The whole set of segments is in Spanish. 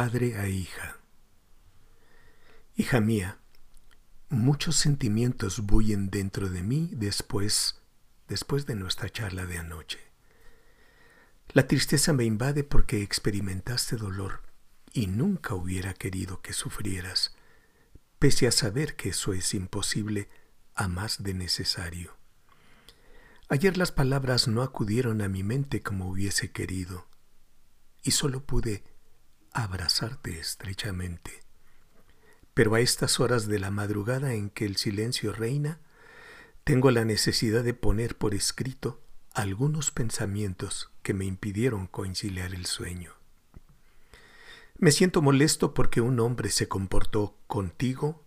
padre a hija. Hija mía, muchos sentimientos bullen dentro de mí después, después de nuestra charla de anoche. La tristeza me invade porque experimentaste dolor y nunca hubiera querido que sufrieras, pese a saber que eso es imposible a más de necesario. Ayer las palabras no acudieron a mi mente como hubiese querido, y solo pude abrazarte estrechamente. Pero a estas horas de la madrugada en que el silencio reina, tengo la necesidad de poner por escrito algunos pensamientos que me impidieron conciliar el sueño. Me siento molesto porque un hombre se comportó contigo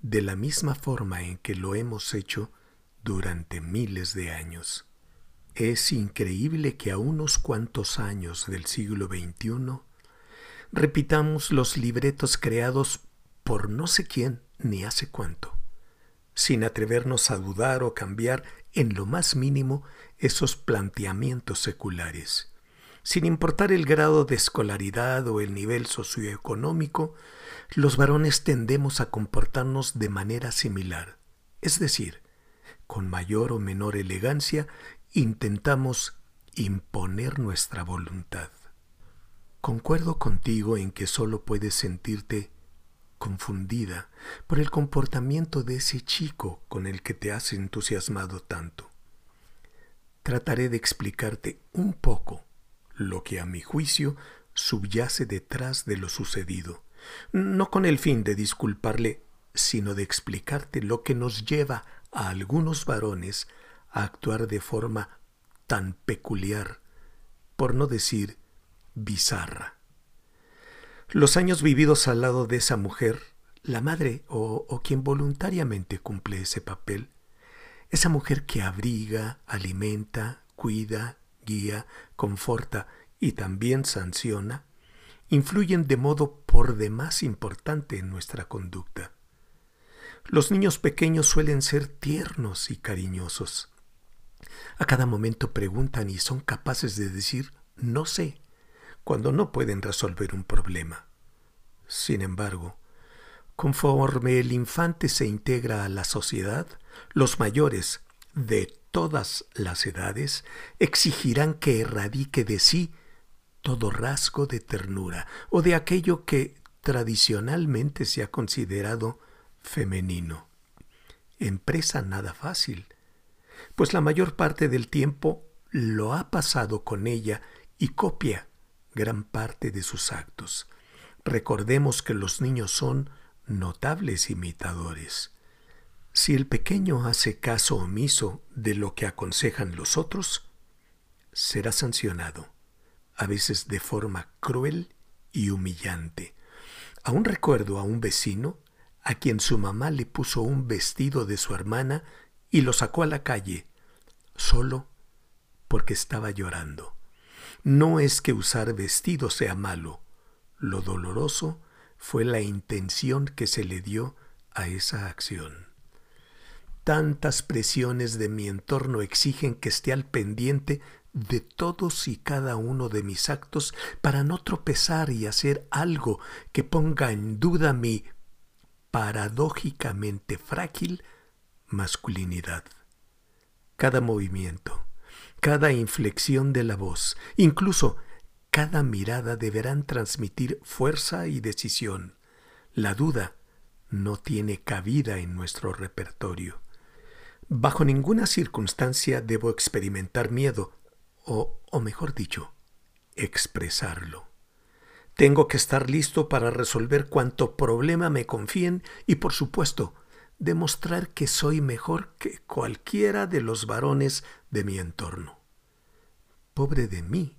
de la misma forma en que lo hemos hecho durante miles de años. Es increíble que a unos cuantos años del siglo XXI repitamos los libretos creados por no sé quién ni hace cuánto, sin atrevernos a dudar o cambiar en lo más mínimo esos planteamientos seculares. Sin importar el grado de escolaridad o el nivel socioeconómico, los varones tendemos a comportarnos de manera similar, es decir, con mayor o menor elegancia, intentamos imponer nuestra voluntad. Concuerdo contigo en que solo puedes sentirte confundida por el comportamiento de ese chico con el que te has entusiasmado tanto. Trataré de explicarte un poco lo que a mi juicio subyace detrás de lo sucedido, no con el fin de disculparle, sino de explicarte lo que nos lleva a algunos varones a actuar de forma tan peculiar, por no decir bizarra. Los años vividos al lado de esa mujer, la madre o, quien voluntariamente cumple ese papel, esa mujer que abriga, alimenta, cuida, guía, conforta y también sanciona, influyen de modo por demás importante en nuestra conducta. Los niños pequeños suelen ser tiernos y cariñosos. A cada momento preguntan y son capaces de decir no sé cuando no pueden resolver un problema. Sin embargo, conforme el infante se integra a la sociedad, los mayores de todas las edades exigirán que erradique de sí todo rasgo de ternura o de aquello que tradicionalmente se ha considerado femenino. Empresa nada fácil, pues la mayor parte del tiempo lo ha pasado con ella y copia gran parte de sus actos. Recordemos que los niños son notables imitadores. Si el pequeño hace caso omiso de lo que aconsejan los otros, será sancionado, a veces de forma cruel y humillante. Aún recuerdo a un vecino a quien su mamá le puso un vestido de su hermana y lo sacó a la calle, solo porque estaba llorando. No es que usar vestido sea malo, lo doloroso fue la intención que se le dio a esa acción. Tantas presiones de mi entorno exigen que esté al pendiente de todos y cada uno de mis actos para no tropezar y hacer algo que ponga en duda mi paradójicamente frágil masculinidad. Cada movimiento, cada inflexión de la voz, incluso cada mirada deberán transmitir fuerza y decisión. La duda no tiene cabida en nuestro repertorio. Bajo ninguna circunstancia debo experimentar miedo, o, o mejor dicho, expresarlo. Tengo que estar listo para resolver cuanto problema me confíen y, por supuesto, demostrar que soy mejor que cualquiera de los varones de mi entorno. Pobre de mí,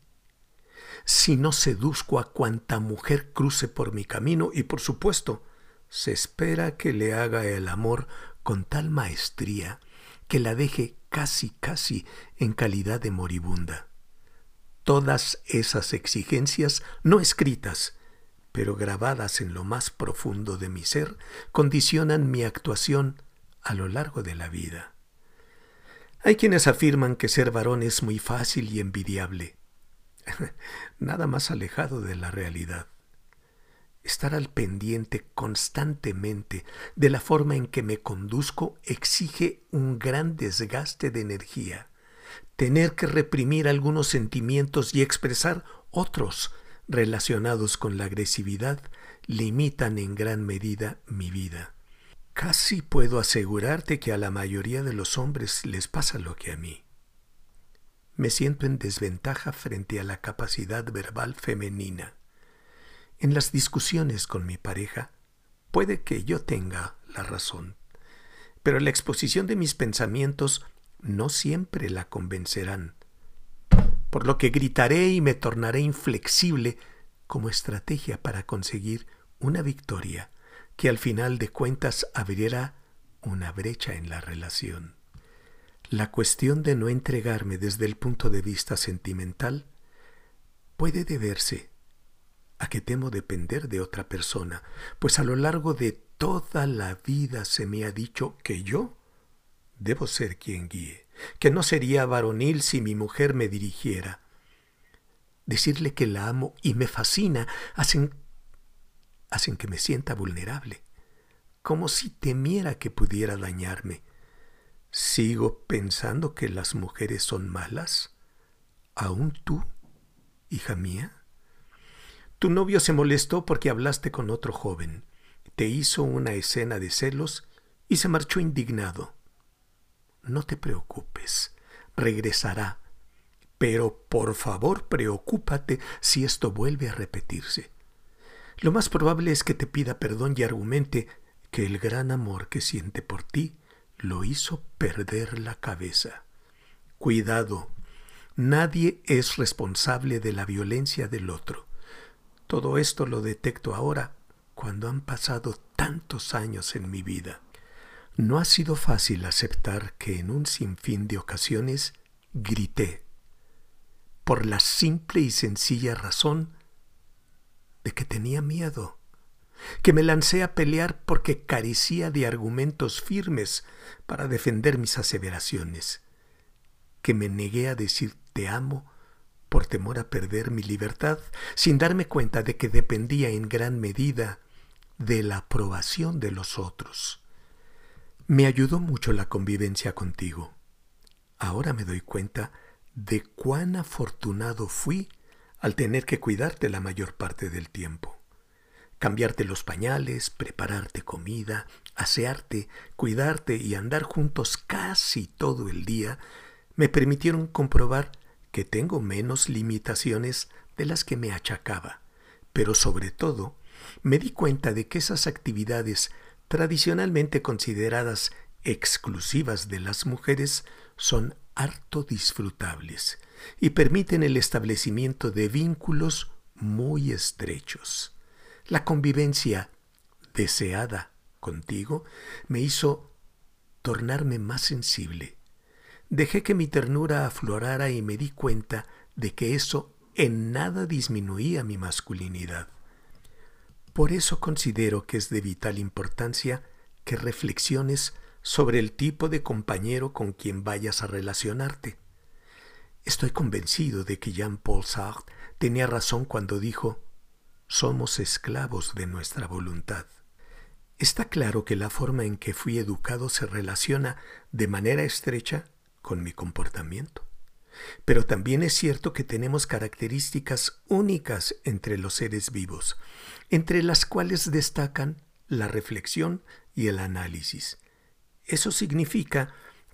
si no seduzco a cuanta mujer cruce por mi camino y, por supuesto, se espera que le haga el amor con tal maestría que la deje casi casi en calidad de moribunda. Todas esas exigencias no escritas, pero grabadas en lo más profundo de mi ser, condicionan mi actuación a lo largo de la vida. Hay quienes afirman que ser varón es muy fácil y envidiable. nada más alejado de la realidad. Estar al pendiente constantemente de la forma en que me conduzco exige un gran desgaste de energía. Tener que reprimir algunos sentimientos y expresar otros relacionados con la agresividad limitan en gran medida mi vida. Casi puedo asegurarte que a la mayoría de los hombres les pasa lo que a mí. Me siento en desventaja frente a la capacidad verbal femenina. En las discusiones con mi pareja, puede que yo tenga la razón, pero la exposición de mis pensamientos no siempre la convencerán, por lo que gritaré y me tornaré inflexible como estrategia para conseguir una victoria que al final de cuentas abrirá una brecha en la relación. La cuestión de no entregarme desde el punto de vista sentimental puede deberse a que temo depender de otra persona, pues a lo largo de toda la vida se me ha dicho que yo debo ser quien guíe, que no sería varonil si mi mujer me dirigiera. Decirle que la amo y me fascina hacen, hacen que me sienta vulnerable, como si temiera que pudiera dañarme. ¿Sigo pensando que las mujeres son malas? ¿Aún tú, hija mía? Tu novio se molestó porque hablaste con otro joven, te hizo una escena de celos y se marchó indignado. No te preocupes, regresará, pero por favor preocúpate si esto vuelve a repetirse. Lo más probable es que te pida perdón y argumente que el gran amor que siente por ti lo hizo perder la cabeza. Cuidado, nadie es responsable de la violencia del otro. Todo esto lo detecto ahora, cuando han pasado tantos años en mi vida. No ha sido fácil aceptar que en un sinfín de ocasiones grité, por la simple y sencilla razón de que tenía miedo, que me lancé a pelear porque carecía de argumentos firmes para defender mis aseveraciones, que me negué a decir te amo por temor a perder mi libertad, sin darme cuenta de que dependía en gran medida de la aprobación de los otros. Me ayudó mucho la convivencia contigo. Ahora me doy cuenta de cuán afortunado fui al tener que cuidarte la mayor parte del tiempo. Cambiarte los pañales, prepararte comida, asearte, cuidarte y andar juntos casi todo el día me permitieron comprobar que tengo menos limitaciones de las que me achacaba, pero sobre todo me di cuenta de que esas actividades tradicionalmente consideradas exclusivas de las mujeres son harto disfrutables y permiten el establecimiento de vínculos muy estrechos. La convivencia deseada contigo me hizo tornarme más sensible, Dejé que mi ternura aflorara y me di cuenta de que eso en nada disminuía mi masculinidad. Por eso considero que es de vital importancia que reflexiones sobre el tipo de compañero con quien vayas a relacionarte. Estoy convencido de que Jean-Paul Sartre tenía razón cuando dijo somos esclavos de nuestra voluntad. Está claro que la forma en que fui educado se relaciona de manera estrecha con mi comportamiento. Pero también es cierto que tenemos características únicas entre los seres vivos, entre las cuales destacan la reflexión y el análisis. Eso significa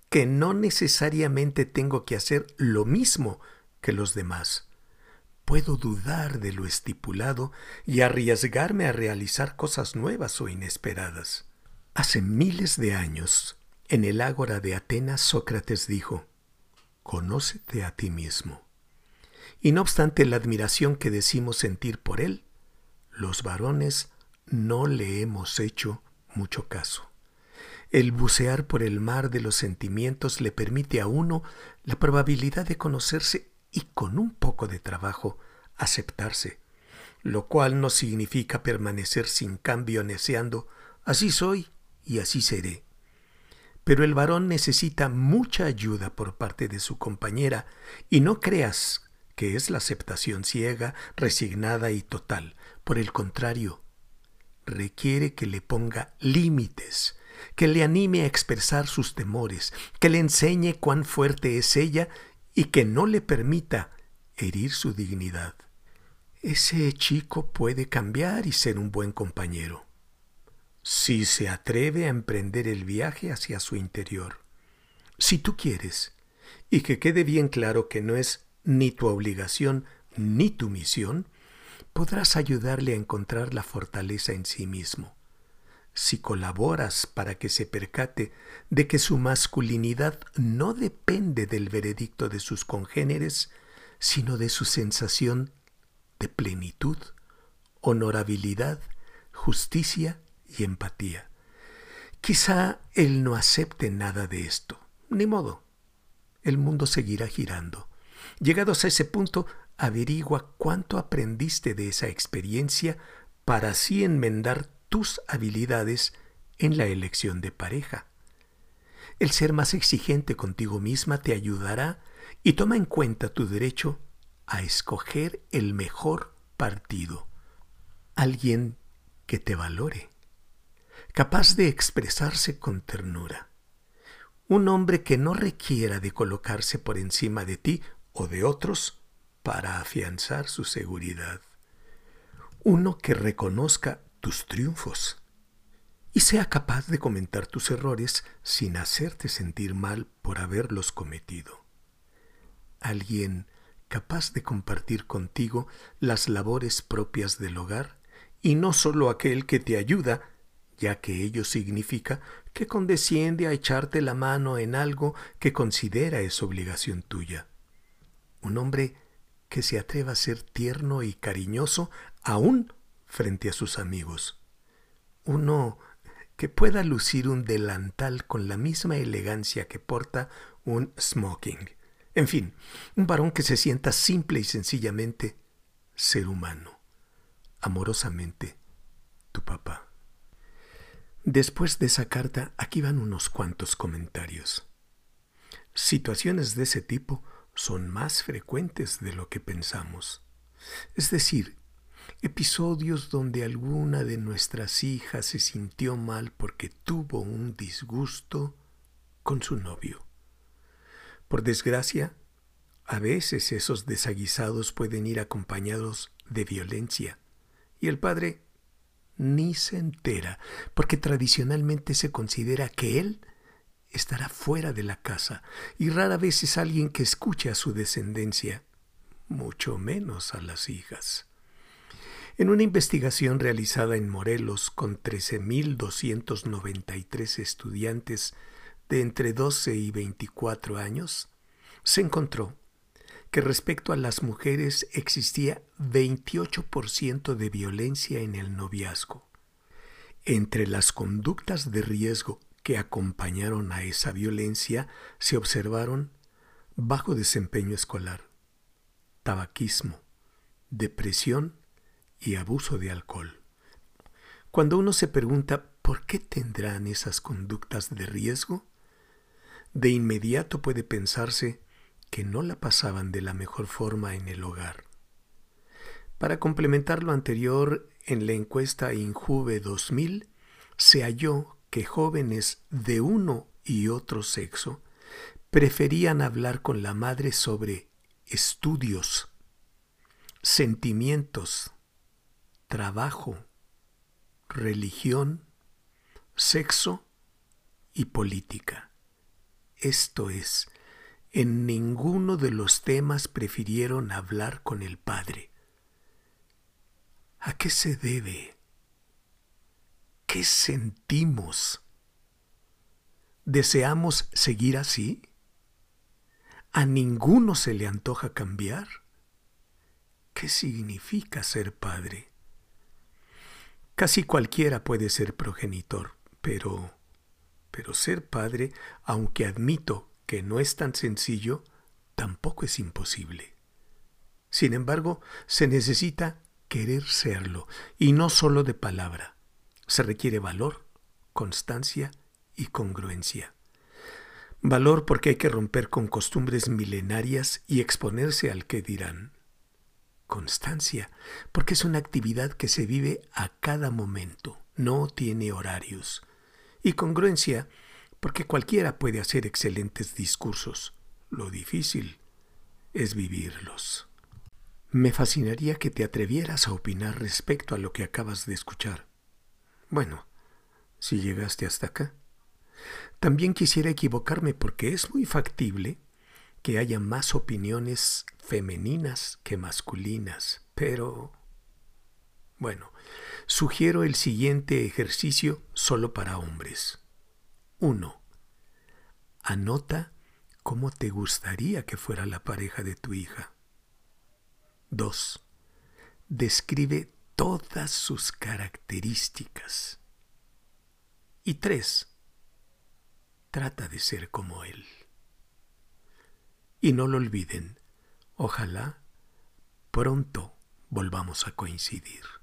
que no necesariamente tengo que hacer lo mismo que los demás. Puedo dudar de lo estipulado y arriesgarme a realizar cosas nuevas o inesperadas. Hace miles de años, en el ágora de Atenas Sócrates dijo, Conócete a ti mismo. Y no obstante la admiración que decimos sentir por él, los varones no le hemos hecho mucho caso. El bucear por el mar de los sentimientos le permite a uno la probabilidad de conocerse y con un poco de trabajo aceptarse, lo cual no significa permanecer sin cambio deseando así soy y así seré pero el varón necesita mucha ayuda por parte de su compañera y no creas que es la aceptación ciega, resignada y total. Por el contrario, requiere que le ponga límites, que le anime a expresar sus temores, que le enseñe cuán fuerte es ella y que no le permita herir su dignidad. Ese chico puede cambiar y ser un buen compañero, si se atreve a emprender el viaje hacia su interior. Si tú quieres, y que quede bien claro que no es ni tu obligación ni tu misión, podrás ayudarle a encontrar la fortaleza en sí mismo. Si colaboras para que se percate de que su masculinidad no depende del veredicto de sus congéneres, sino de su sensación de plenitud, honorabilidad, justicia y empatía. Quizá él no acepte nada de esto. Ni modo. El mundo seguirá girando. Llegados a ese punto, averigua cuánto aprendiste de esa experiencia para así enmendar tus habilidades en la elección de pareja. El ser más exigente contigo misma te ayudará y toma en cuenta tu derecho a escoger el mejor partido. Alguien que te valore, capaz de expresarse con ternura. Un hombre que no requiera de colocarse por encima de ti o de otros para afianzar su seguridad. Uno que reconozca tus triunfos y sea capaz de comentar tus errores sin hacerte sentir mal por haberlos cometido. Alguien capaz de compartir contigo las labores propias del hogar y no sólo aquel que te ayuda, ya que ello significa que condesciende a echarte la mano en algo que considera es obligación tuya un hombre que se atreva a ser tierno y cariñoso aún frente a sus amigos. Uno que pueda lucir un delantal con la misma elegancia que porta un smoking. En fin, un varón que se sienta simple y sencillamente ser humano. Amorosamente, tu papá. Después de esa carta, aquí van unos cuantos comentarios. Situaciones de ese tipo son más frecuentes de lo que pensamos. Es decir, episodios donde alguna de nuestras hijas se sintió mal porque tuvo un disgusto con su novio. Por desgracia, a veces esos desaguisados pueden ir acompañados de violencia y el padre ni se entera porque tradicionalmente se considera que él estará fuera de la casa y rara vez es alguien que escuche a su descendencia, mucho menos a las hijas. En una investigación realizada en Morelos con 13.293 estudiantes de entre 12 y 24 años, se encontró que respecto a las mujeres existía 28% de violencia en el noviazgo. Entre las conductas de riesgo que acompañaron a esa violencia se observaron bajo desempeño escolar, tabaquismo, depresión y abuso de alcohol. Cuando uno se pregunta por qué tendrán esas conductas de riesgo, de inmediato puede pensarse que no la pasaban de la mejor forma en el hogar. Para complementar lo anterior, en la encuesta Injuve 2000 se halló que jóvenes de uno y otro sexo preferían hablar con la madre sobre estudios, sentimientos, trabajo, religión, sexo y política. Esto es, en ninguno de los temas prefirieron hablar con el Padre. ¿A qué se debe? ¿Qué sentimos? ¿Deseamos seguir así? ¿A ninguno se le antoja cambiar? ¿Qué significa ser padre? Casi cualquiera puede ser progenitor, pero pero ser padre, aunque admito que no es tan sencillo, tampoco es imposible. Sin embargo, se necesita querer serlo, y no solo de palabra se requiere valor, constancia y congruencia. Valor porque hay que romper con costumbres milenarias y exponerse al que dirán. Constancia porque es una actividad que se vive a cada momento, no tiene horarios. Y congruencia porque cualquiera puede hacer excelentes discursos. Lo difícil es vivirlos. Me fascinaría que te atrevieras a opinar respecto a lo que acabas de escuchar. Bueno, si llegaste hasta acá. También quisiera equivocarme porque es muy factible que haya más opiniones femeninas que masculinas, pero... Bueno, sugiero el siguiente ejercicio solo para hombres. 1. Anota cómo te gustaría que fuera la pareja de tu hija. 2. Describe todas sus características. Y 3. Trata de ser como él. Y no lo olviden, ojalá pronto volvamos a coincidir.